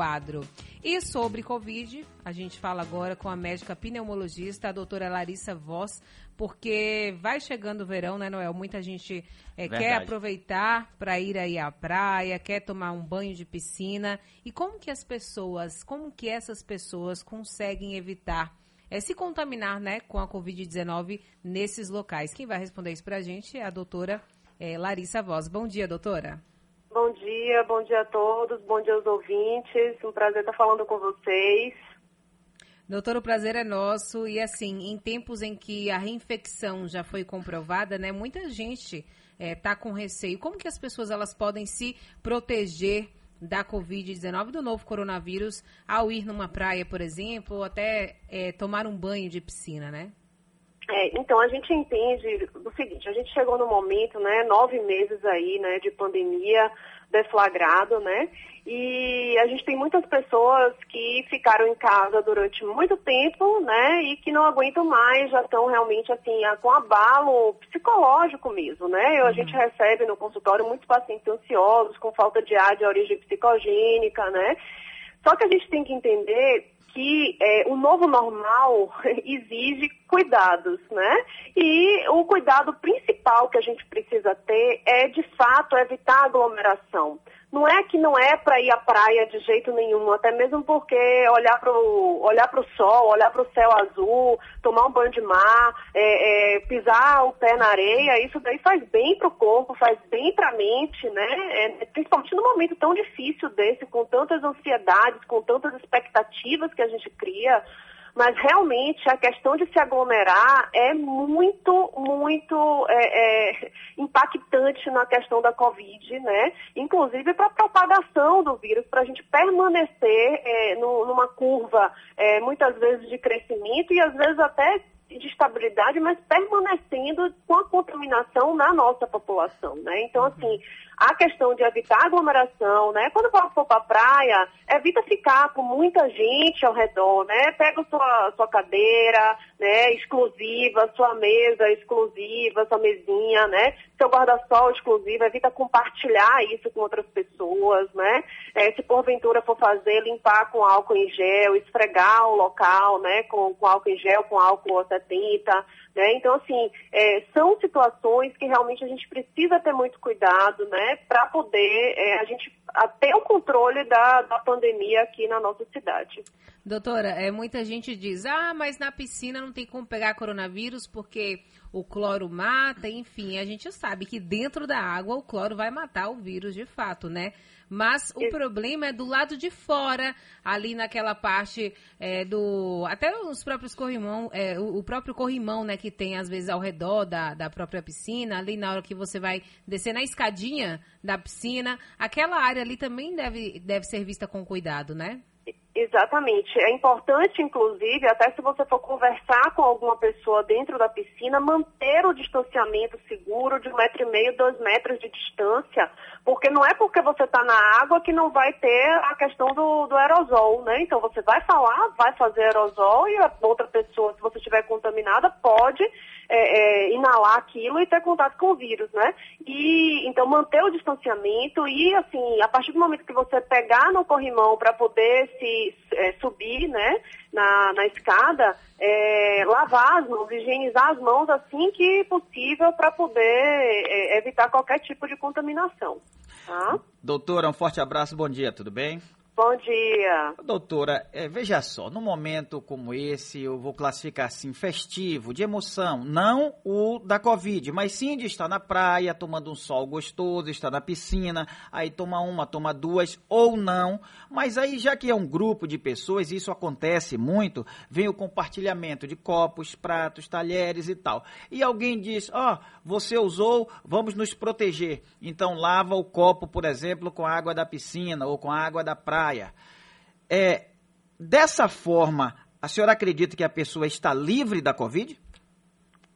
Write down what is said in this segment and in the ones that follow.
quadro. E sobre Covid, a gente fala agora com a médica pneumologista, a doutora Larissa Voss, porque vai chegando o verão, né, Noel? Muita gente é, quer aproveitar para ir aí à praia, quer tomar um banho de piscina. E como que as pessoas, como que essas pessoas conseguem evitar é, se contaminar né, com a Covid-19 nesses locais? Quem vai responder isso para a gente é a doutora é, Larissa Voz. Bom dia, doutora. Bom dia, bom dia a todos, bom dia aos ouvintes. Um prazer estar falando com vocês. Doutor, o prazer é nosso. E assim, em tempos em que a reinfecção já foi comprovada, né? Muita gente está é, com receio. Como que as pessoas elas podem se proteger da Covid-19, do novo coronavírus, ao ir numa praia, por exemplo, ou até é, tomar um banho de piscina, né? É, então, a gente entende o seguinte, a gente chegou no momento, né, nove meses aí, né, de pandemia deflagrado, né, e a gente tem muitas pessoas que ficaram em casa durante muito tempo, né, e que não aguentam mais, já estão realmente, assim, com abalo psicológico mesmo, né, uhum. a gente recebe no consultório muitos pacientes ansiosos, com falta de ar de origem psicogênica, né, só que a gente tem que entender que é, o novo normal exige cuidados, né? E o cuidado principal que a gente precisa ter é, de fato, evitar aglomeração. Não é que não é para ir à praia de jeito nenhum, até mesmo porque olhar para o olhar sol, olhar para o céu azul, tomar um banho de mar, é, é, pisar o pé na areia, isso daí faz bem para o corpo, faz bem para a mente, né? É, principalmente num momento tão difícil desse, com tantas ansiedades, com tantas expectativas que a gente cria mas realmente a questão de se aglomerar é muito, muito é, é, impactante na questão da Covid, né? Inclusive para a propagação do vírus, para a gente permanecer é, no, numa curva, é, muitas vezes de crescimento e às vezes até de mas permanecendo com a contaminação na nossa população, né? Então, assim, a questão de evitar aglomeração, né? Quando for para a praia, evita ficar com muita gente ao redor, né? Pega sua, sua cadeira, né? Exclusiva, sua mesa exclusiva, sua mesinha, né? Seu guarda-sol exclusivo, evita compartilhar isso com outras pessoas, né? É, se porventura for fazer, limpar com álcool em gel, esfregar o local, né? Com, com álcool em gel, com álcool 70, né? Então, assim, é, são situações que realmente a gente precisa ter muito cuidado, né, para poder é, a gente ter o controle da, da pandemia aqui na nossa cidade. Doutora, é, muita gente diz, ah, mas na piscina não tem como pegar coronavírus porque o cloro mata, enfim, a gente sabe que dentro da água o cloro vai matar o vírus de fato, né? Mas o problema é do lado de fora, ali naquela parte é, do. Até os próprios corrimão, é, o, o, próprio corrimão, né, que tem às vezes ao redor da, da própria piscina, ali na hora que você vai descer na escadinha da piscina, aquela área ali também deve, deve ser vista com cuidado, né? Exatamente. É importante, inclusive, até se você for conversar com alguma pessoa dentro da piscina, manter o distanciamento seguro de um metro e meio, dois metros de distância, porque não é porque você está na água que não vai ter a questão do, do aerosol, né? Então você vai falar, vai fazer aerosol e a outra pessoa, se você estiver contaminada, pode é, é, inalar aquilo e ter contato com o vírus, né? E então manter o distanciamento e assim, a partir do momento que você pegar no corrimão para poder se é, subir, né, na, na escada, é, lavar as mãos, higienizar as mãos assim que possível para poder é, evitar qualquer tipo de contaminação. Tá? Doutora, um forte abraço, bom dia, tudo bem? Bom dia. Doutora, é, veja só, num momento como esse, eu vou classificar assim, festivo, de emoção, não o da Covid, mas sim de estar na praia, tomando um sol gostoso, estar na piscina, aí toma uma, toma duas, ou não. Mas aí, já que é um grupo de pessoas, isso acontece muito, vem o compartilhamento de copos, pratos, talheres e tal. E alguém diz, ó, oh, você usou, vamos nos proteger. Então lava o copo, por exemplo, com a água da piscina ou com a água da praia praia. É, dessa forma, a senhora acredita que a pessoa está livre da Covid?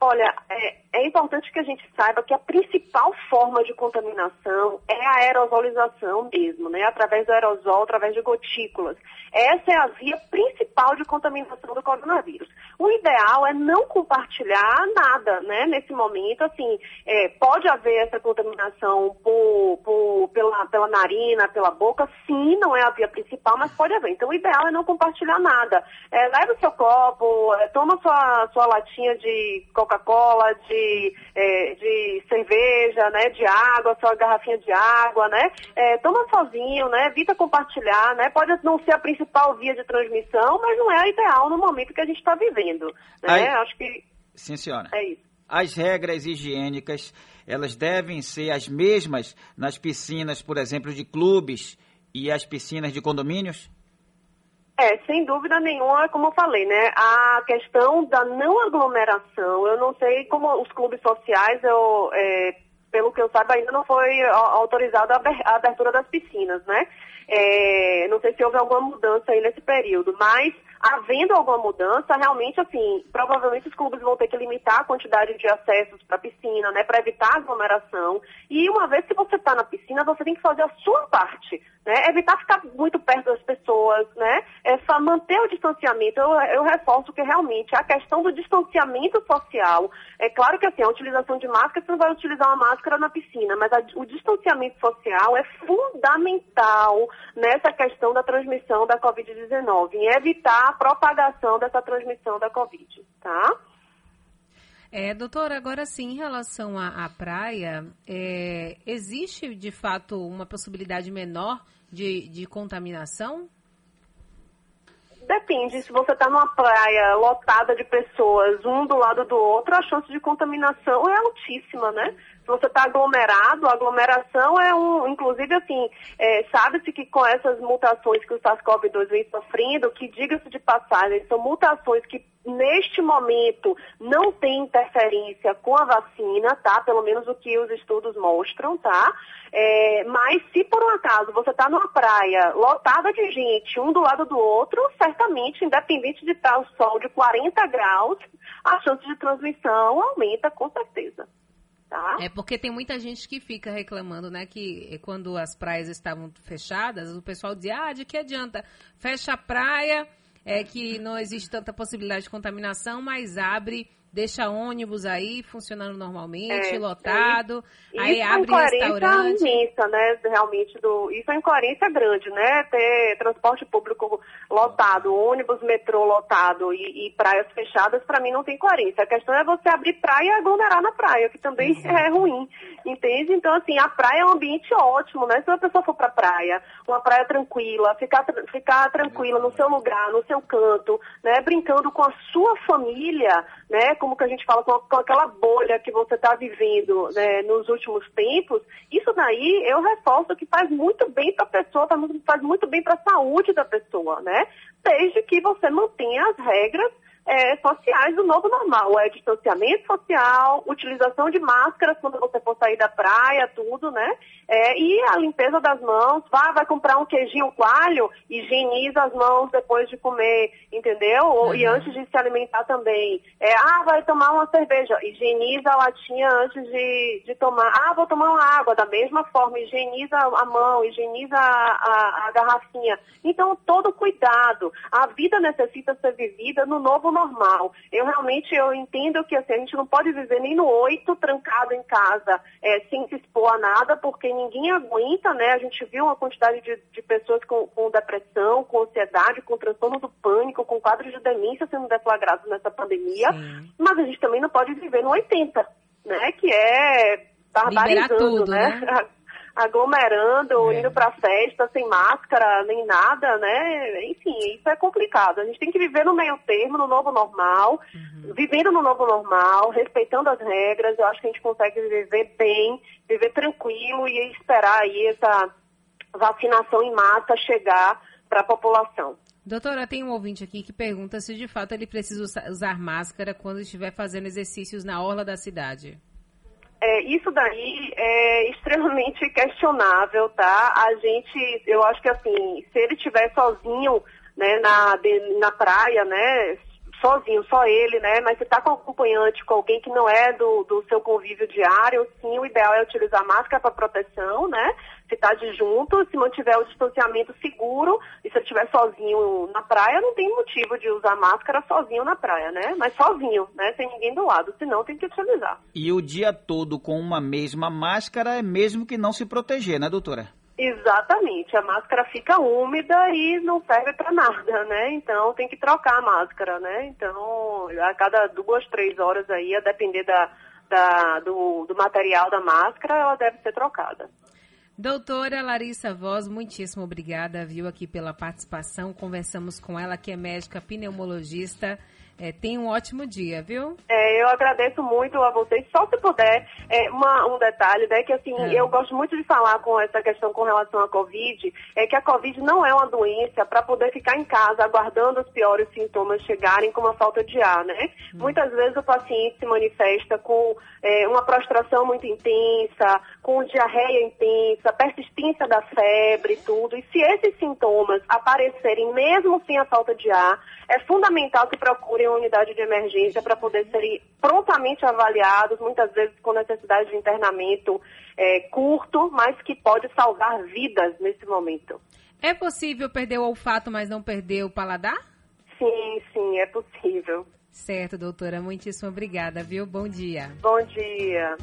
Olha, é, é importante que a gente saiba que a principal forma de contaminação é a aerosolização mesmo, né? Através do aerosol, através de gotículas. Essa é a via principal de contaminação do coronavírus. O ideal é não compartilhar nada, né? Nesse momento, assim, é, pode haver essa contaminação por, por, pela, pela narina, pela boca, sim, não é a via principal, mas pode haver. Então, o ideal é não compartilhar nada. É, leve o seu copo, é, toma sua, sua latinha de Coca-Cola, de, é, de cerveja, né? De água, sua garrafinha de água, né? É, toma sozinho, né? Evita compartilhar, né? Pode não ser a principal via de transmissão, mas não é a ideal no momento que a gente está vivendo, né? Acho que Sim, senhora. é isso. As regras higiênicas, elas devem ser as mesmas nas piscinas, por exemplo, de clubes e as piscinas de condomínios? É, sem dúvida nenhuma, como eu falei, né? A questão da não aglomeração, eu não sei como os clubes sociais, eu, é, pelo que eu saiba, ainda não foi autorizada a abertura das piscinas, né? É, não sei se houve alguma mudança aí nesse período, mas havendo alguma mudança, realmente, assim, provavelmente os clubes vão ter que limitar a quantidade de acessos para a piscina, né, para evitar aglomeração. E uma vez que você está na piscina, você tem que fazer a sua parte, né, evitar ficar muito perto das pessoas, né, só manter o distanciamento. Eu, eu reforço que realmente a questão do distanciamento social, é claro que assim, a utilização de máscara, você não vai utilizar uma máscara na piscina, mas a- o distanciamento social é fundamental nessa questão da transmissão da Covid-19, em evitar a propagação dessa transmissão da Covid, tá? É, doutora, agora sim, em relação à, à praia, é, existe de fato uma possibilidade menor de, de contaminação? Depende, se você está numa praia lotada de pessoas, um do lado do outro, a chance de contaminação é altíssima, né? Você está aglomerado, a aglomeração é um, inclusive assim, é, sabe-se que com essas mutações que o SARS-CoV-2 vem sofrendo, que diga-se de passagem, são mutações que neste momento não têm interferência com a vacina, tá? Pelo menos o que os estudos mostram, tá? É, mas se por um acaso você está numa praia lotada de gente, um do lado do outro, certamente, independente de estar o sol de 40 graus, a chance de transmissão aumenta com certeza. Tá? É porque tem muita gente que fica reclamando, né? Que quando as praias estavam fechadas, o pessoal dizia, ah, de que adianta? Fecha a praia, é que não existe tanta possibilidade de contaminação, mas abre, deixa ônibus aí funcionando normalmente, É, lotado, Isso aí é uma abre incoerência restaurante. imensa, né? Realmente, do... isso é incoerência grande, né? Ter transporte público lotado, ônibus, metrô lotado e, e praias fechadas, para mim não tem coerência. A questão é você abrir praia e aglomerar na praia, que também é ruim, entende? Então, assim, a praia é um ambiente ótimo, né? Se uma pessoa for pra praia, uma praia tranquila, ficar, ficar tranquila no seu lugar, no seu canto, né? Brincando com a sua família, né? Como que a gente fala, com, aquela bolha que você está vivendo né, nos últimos tempos, isso daí eu reforço que faz muito bem para a pessoa, faz muito bem para a saúde da pessoa, né? Desde que você mantenha as regras é, sociais do novo normal, é distanciamento social, utilização de máscaras quando você for sair da praia, tudo, né? É, e a limpeza das mãos, vai, vai comprar um queijinho coalho, higieniza as mãos depois de comer, entendeu? Ou- E Uhum. antes de se alimentar também. É, ah, vai tomar uma cerveja, higieniza a latinha antes de, de tomar. Ah, vou tomar uma água, da mesma forma, higieniza a mão, higieniza a, a- a garrafinha. Então, todo cuidado. A vida necessita ser vivida no novo normal. Eu realmente eu entendo que assim, a gente não pode viver nem no oito trancado em casa, é, sem se expor a nada, porque ninguém aguenta, né? A gente viu uma quantidade de, de pessoas com, com depressão, com ansiedade, com transtorno do pânico, com quadros de demência sendo deflagrados nessa pandemia. Sim. Mas a gente também não pode viver no 80, né? Que é barbarizando, né? né? Aglomerando, É. indo pra festa sem máscara, nem nada, né? Enfim, isso é complicado. A gente tem que viver no meio termo, no novo normal, vivendo no novo normal, respeitando as regras. Eu acho que a gente consegue viver bem, viver tranquilo e esperar aí essa vacinação em massa chegar para a população. Doutora, tem um ouvinte aqui que pergunta se de fato ele precisa usa- usar máscara quando estiver fazendo exercícios na orla da cidade. É, isso daí é extremamente questionável, tá? A gente, eu acho que assim, se ele estiver sozinho, né, na, na praia, né, sozinho, só ele, né? Mas se está com acompanhante, com alguém que não é do, do seu convívio diário, sim, o ideal é utilizar máscara para proteção, né? Se está de junto, se mantiver o distanciamento seguro, e se ele estiver sozinho na praia, não tem motivo de usar máscara sozinho na praia, né? Mas sozinho, né? Sem ninguém do lado, senão tem que utilizar. E o dia todo com uma mesma máscara é mesmo que não se proteger, né, doutora? Exatamente, a máscara fica úmida e não serve para nada, né? Então tem que trocar a máscara, né? Então a cada duas, três horas aí, a depender da, da do, do material da máscara, ela deve ser trocada. Doutora Larissa Voz, muitíssimo obrigada, viu, aqui pela participação. Conversamos com ela, que é médica pneumologista. É, tenha um ótimo dia, viu? É, eu agradeço muito a vocês. Só se puder, é, uma, um detalhe, né, que assim, é. eu gosto muito de falar com essa questão com relação à Covid, é que a Covid não é uma doença para poder ficar em casa aguardando os piores sintomas chegarem, como a falta de ar, né? Hum. Muitas vezes o paciente se manifesta com é, uma prostração muito intensa, com diarreia intensa, persistência da febre e tudo. E se esses sintomas aparecerem mesmo sem a falta de ar, é fundamental que procurem uma unidade de emergência para poder serem prontamente avaliados, muitas vezes com necessidade de internamento é, curto, mas que pode salvar vidas nesse momento. É possível perder o olfato, mas não perder o paladar? Sim, sim, é possível. Certo, doutora. Muitíssimo obrigada, viu? Bom dia. Bom dia.